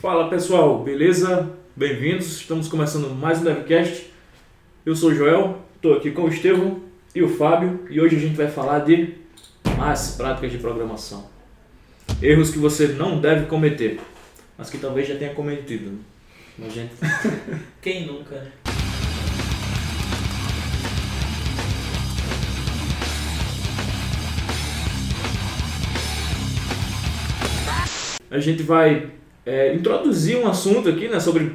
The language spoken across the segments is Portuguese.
Fala pessoal, beleza? Bem-vindos, estamos começando mais um DevCast. Eu sou o Joel, estou aqui com o Estevão e o Fábio e hoje a gente vai falar de más práticas de programação. Erros que você não deve cometer, mas que talvez já tenha cometido. Mas gente, Quem nunca, né? a gente vai é, introduzir um assunto aqui né, sobre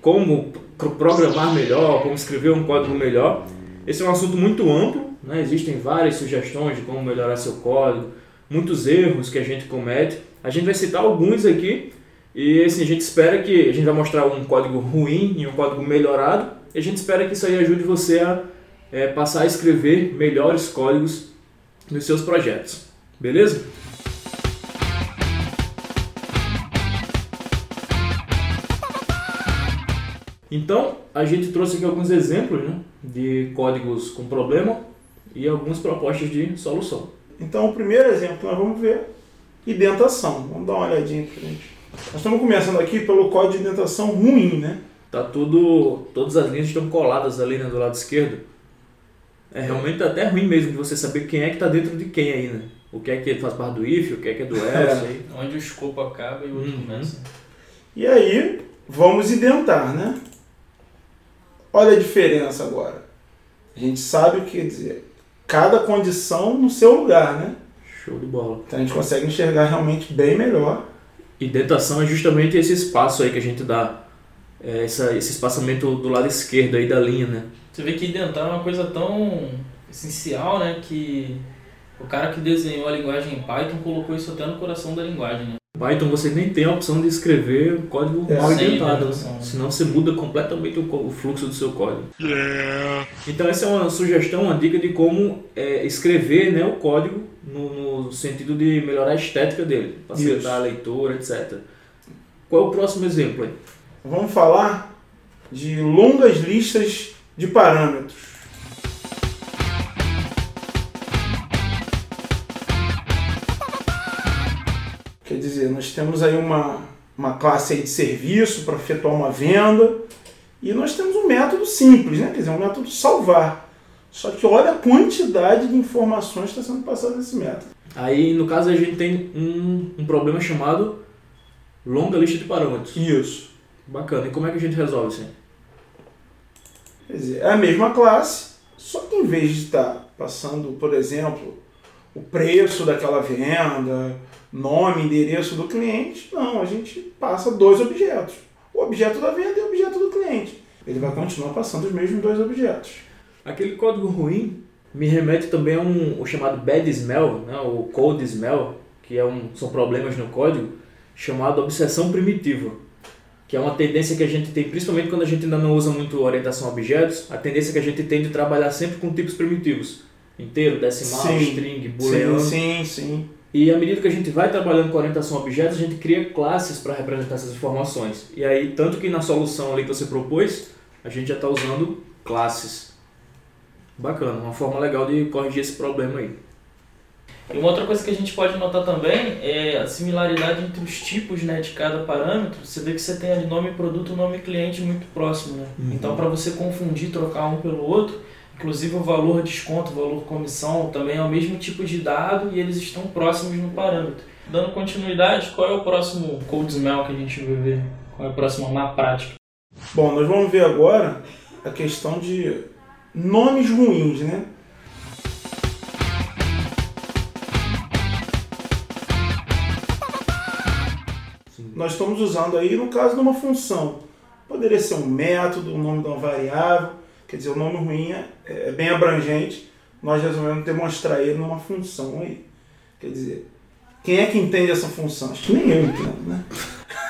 como pro- programar melhor, como escrever um código melhor. Esse é um assunto muito amplo, né? existem várias sugestões de como melhorar seu código, muitos erros que a gente comete. A gente vai citar alguns aqui e assim, a gente espera que a gente vai mostrar um código ruim e um código melhorado. E a gente espera que isso aí ajude você a é, passar a escrever melhores códigos nos seus projetos. Beleza? Então, a gente trouxe aqui alguns exemplos né, de códigos com problema e algumas propostas de solução. Então, o primeiro exemplo que nós vamos ver, indentação. Vamos dar uma olhadinha aqui, gente. Nós estamos começando aqui pelo código de indentação ruim, né? Tá tudo, todas as linhas estão coladas ali né, do lado esquerdo. É realmente até ruim mesmo de você saber quem é que está dentro de quem aí, né? O que é que faz parte do if, o que é que é do else aí. Onde o escopo acaba e o outro Uhum. começa. E aí, vamos indentar, né? Olha a diferença agora. A gente sabe o que quer dizer. Cada condição no seu lugar, né? Show de bola. Então a gente consegue enxergar realmente bem melhor. Indentação é justamente esse espaço aí que a gente dá. é, essa, esse espaçamento do lado esquerdo aí da linha, né? Você vê que indentar é uma coisa tão essencial, né? Que o cara que desenhou a linguagem em Python colocou isso até no coração da linguagem, né? Python você nem tem a opção de escrever código É, mal indentação. né? senão você muda completamente o, fluxo do seu código. Então essa é uma sugestão, uma dica de como é, escrever né, o código no, no sentido de melhorar a estética dele, facilitar a leitura, etc. Qual é o próximo exemplo aí? Vamos falar de longas listas de parâmetros. Quer dizer, nós temos aí uma, uma classe aí de serviço para efetuar uma venda e nós temos um método simples, né? quer dizer, um método salvar. Só que olha a quantidade de informações que está sendo passada nesse método. Aí no caso a gente tem um, um problema chamado longa lista de parâmetros. Isso. Bacana. E como é que a gente resolve isso aí? Quer dizer, é a mesma classe, só que em vez de estar passando, por exemplo, o preço daquela venda, nome, endereço do cliente, não, a gente passa dois objetos. O objeto da venda e o objeto do cliente. Ele vai continuar passando os mesmos dois objetos. Aquele código ruim me remete também a um o chamado bad smell, né, o code smell, que é um, são problemas no código, chamado obsessão primitiva, que é uma tendência que a gente tem, principalmente quando a gente ainda não usa muito orientação a objetos, a tendência que a gente tem de trabalhar sempre com tipos primitivos, inteiro, decimal, Sim. string, booleano. Sim, sim, sim. E à medida que a gente vai trabalhando com orientação a objetos, a gente cria classes para representar essas informações. E aí, tanto que na solução ali que você propôs, a gente já está usando classes. Bacana, uma forma legal de corrigir esse problema aí. E uma outra coisa que a gente pode notar também é a similaridade entre os tipos né, de cada parâmetro. Você vê que você tem ali nome produto, nome cliente muito próximo. Né? Uhum. Então, para você confundir, trocar um pelo outro, inclusive o valor desconto, o valor comissão, também é o mesmo tipo de dado e eles estão próximos no parâmetro. Dando continuidade, qual é o próximo code smell que a gente vai ver? Qual é a próxima má prática? Bom, nós vamos ver agora a questão de nomes ruins, né? Nós estamos usando aí, no caso de uma função. Poderia ser um método, o nome de uma variável. Quer dizer, o nome ruim é, é bem abrangente. Nós resolvemos demonstrar ele numa função aí. Quer dizer, quem é que entende essa função? Acho que nem eu entendo, né?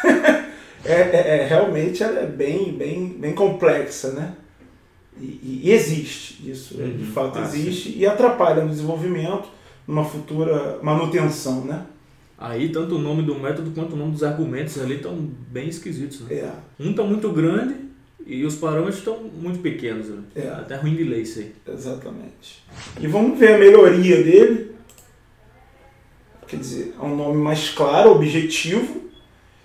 é, é- é- realmente ela é bem, bem, bem complexa, né? E, e- existe, isso é, de Uhum. fato Ah, existe, e atrapalha no desenvolvimento, numa futura manutenção, né? Aí, tanto o nome do método quanto o nome dos argumentos ali estão bem esquisitos. Né? É, Um está muito grande e os parâmetros estão muito pequenos. Né? É. Até ruim de ler isso aí. exatamente. E vamos ver a melhoria dele. Quer dizer, é um nome mais claro, objetivo,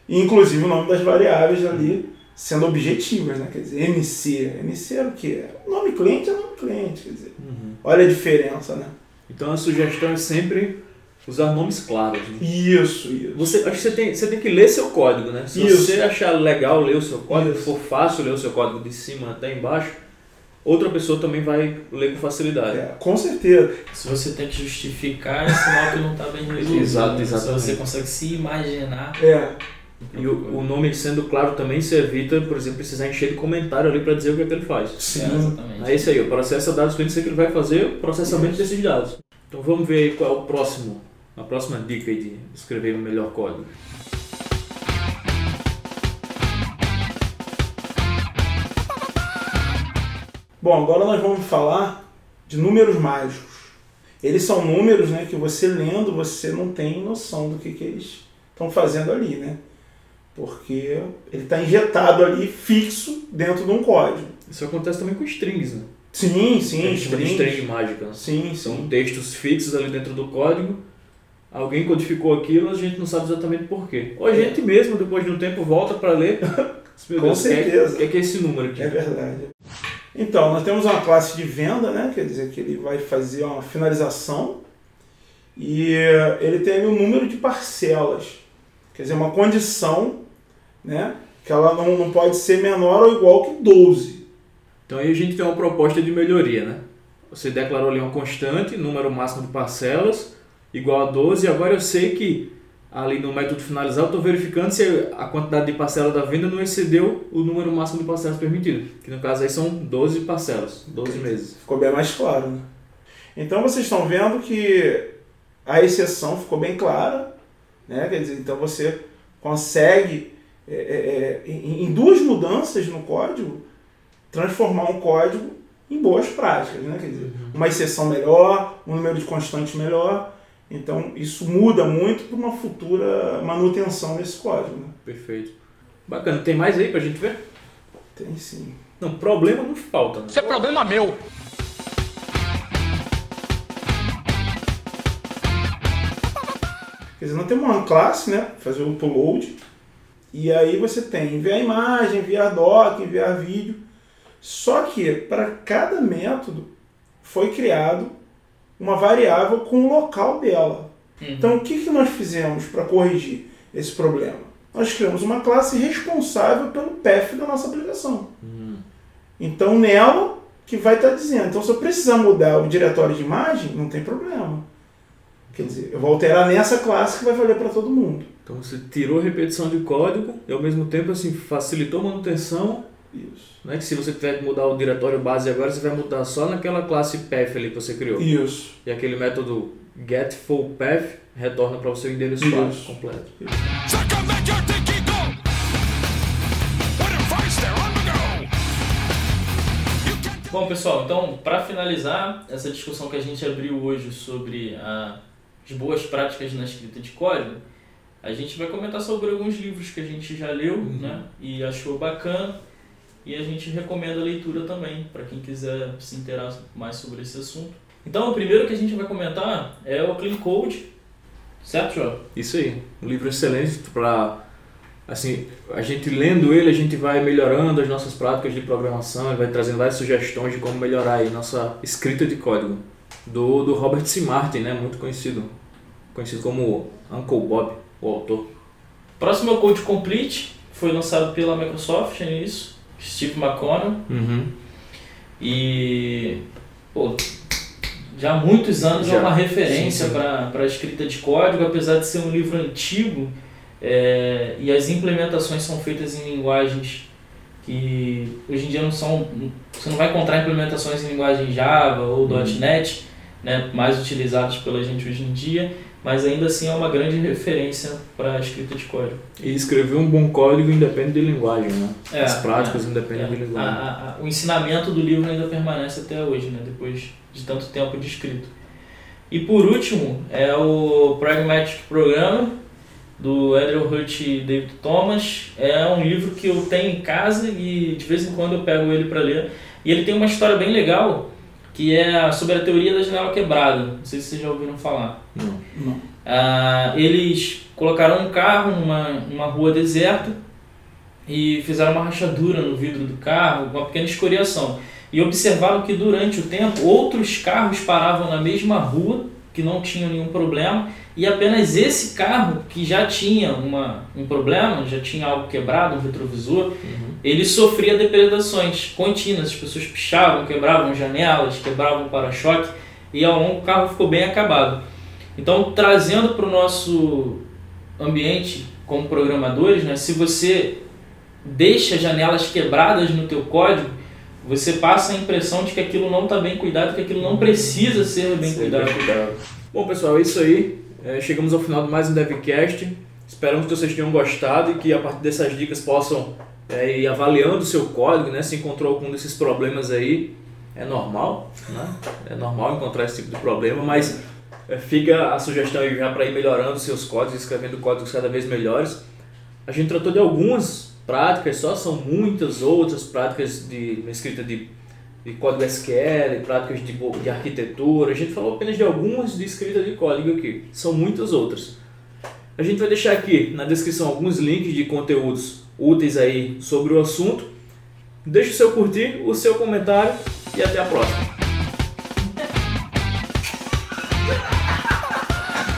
E, inclusive o nome das variáveis ali sendo objetivas, né? Quer dizer, MC. MC era o quê? Nome cliente é nome cliente, quer dizer. Uhum. Olha a diferença, né? Então a sugestão é sempre usar nomes claros. Né? Isso, isso. Você, acho que você tem, você tem que ler seu código, né? Se isso. você achar legal ler o seu código, isso. for fácil ler o seu código de cima até embaixo, outra pessoa também vai ler com facilidade. É, com certeza. Se você tem que justificar, é sinal que não está bem resolvido. Exato, né? exatamente. Se você consegue se imaginar. É. E o, o, nome sendo claro também se evita, por exemplo, precisar encher de comentário ali para dizer o que, é que ele faz. Sim, é, exatamente. É isso aí, o processa dados que que ele vai fazer o processamento isso. desses dados. Então vamos ver aí qual é o próximo, a próxima dica de escrever um melhor código. Bom, agora nós vamos falar de números mágicos. Eles são números né, que você lendo, você não tem noção do que, que eles estão fazendo ali, né? Porque ele está injetado ali fixo dentro de um código. Isso acontece também com strings, né? Sim, sim. A gente chama de string mágica. Sim, São sim. textos fixos ali dentro do código. Alguém codificou aquilo, a gente não sabe exatamente porquê. Ou a é. gente mesmo, depois de um tempo, volta para ler. Meu Com Deus, certeza. O que, é, que é esse número aqui? É verdade. Então, nós temos uma classe de venda, né? quer dizer que ele vai fazer uma finalização e ele tem um número de parcelas. Quer dizer, uma condição né, que ela não, não pode ser menor ou igual que 12. Então aí a gente tem uma proposta de melhoria, né? Você declarou ali uma constante, número máximo de parcelas, igual a 12, e agora eu sei que ali no método finalizar eu estou verificando se a quantidade de parcela da venda não excedeu o número máximo de parcelas permitido, que no caso aí são 12 parcelas, 12 meses. Ficou bem mais claro, né? Então vocês estão vendo que a exceção ficou bem clara, né? Quer dizer, então você consegue, é, é, é, em, em duas mudanças no código, transformar um código em boas práticas. Né? Quer dizer, uhum. uma exceção melhor, um número de constantes melhor. Então, isso muda muito para uma futura manutenção desse código. Né? Perfeito. Bacana. Tem mais aí para a gente ver? Tem sim. Não, problema não falta. Né? Isso é problema meu. Quer dizer, nós temos uma classe, né? Fazer o upload. E aí você tem enviar imagem, enviar doc, enviar vídeo. Só que para cada método foi criado uma variável com o local dela. Uhum. Então o que, que nós fizemos para corrigir esse problema? Nós criamos uma classe responsável pelo path da nossa aplicação. Uhum. Então nela que vai estar tá dizendo. Então se eu precisar mudar o diretório de imagem, não tem problema. Quer dizer, eu vou alterar nessa classe que vai valer para todo mundo. Então você tirou repetição de código e ao mesmo tempo assim facilitou a manutenção. Isso. Não é que se você tiver que mudar o diretório base agora, você vai mudar só naquela classe path ali que você criou. Isso. E aquele método get full path retorna para o seu endereço base completo. Isso. Bom, pessoal, então, para finalizar essa discussão que a gente abriu hoje sobre a de boas práticas na escrita de código, a gente vai comentar sobre alguns livros que a gente já leu uhum. né, e achou bacana. E a gente recomenda a leitura também, para quem quiser se interar mais sobre esse assunto. Então, o primeiro que a gente vai comentar é o Clean Code, certo, João? Isso aí, um livro excelente para assim, a gente lendo ele, a gente vai melhorando as nossas práticas de programação, ele vai trazendo várias sugestões de como melhorar a nossa escrita de código. Do, do Robert C. Martin, né, muito conhecido conhecido como Uncle Bob, o autor. Próximo é o Code Complete, foi lançado pela Microsoft, é isso, Steve McConnell. Uhum. E pô, já há muitos anos já. é uma referência para a escrita de código, apesar de ser um livro antigo é, e as implementações são feitas em linguagens que hoje em dia não são. Você não vai encontrar implementações em linguagem Java ou uhum. .NET, né, mais utilizadas pela gente hoje em dia mas ainda assim é uma grande referência para a escrita de código. E escrever um bom código independe de linguagem, né? É, As práticas é, independem é. de linguagem. A, a, o ensinamento do livro ainda permanece até hoje, né? Depois de tanto tempo de escrito. E por último, é o Pragmatic Program, do Andrew Hurt e David Thomas. É um livro que eu tenho em casa e de vez em quando eu pego ele para ler. E ele tem uma história bem legal que é sobre a teoria da janela quebrada. Não sei se vocês já ouviram falar. Não. Não. Ah, eles colocaram um carro numa, numa rua deserta e fizeram uma rachadura no vidro do carro, uma pequena escoriação. E observaram que durante o tempo outros carros paravam na mesma rua, que não tinham nenhum problema, e apenas esse carro, que já tinha uma, um problema, já tinha algo quebrado, um retrovisor, uhum. ele sofria depredações contínuas. As pessoas pichavam, quebravam janelas, quebravam para-choque, e ao longo o carro ficou bem acabado. Então, trazendo para o nosso ambiente como programadores, né, se você deixa janelas quebradas no teu código, você passa a impressão de que aquilo não está bem cuidado, que aquilo não precisa ser bem cuidado. Cuidado. Bom, pessoal, é isso aí. É, chegamos ao final de mais um DevCast. Esperamos que vocês tenham gostado e que a partir dessas dicas possam é, ir avaliando o seu código, né? Se encontrou algum desses problemas aí, é normal, né? É normal encontrar esse tipo de problema, mas é, fica a sugestão aí já para ir melhorando seus códigos, escrevendo códigos cada vez melhores. A gente tratou de algumas práticas só, são muitas outras práticas de escrita de, de código SQL, práticas de, de arquitetura. A gente falou apenas de algumas de escrita de código aqui, são muitas outras. A gente vai deixar aqui na descrição alguns links de conteúdos úteis aí sobre o assunto. Deixe o seu curtir, o seu comentário e até a próxima.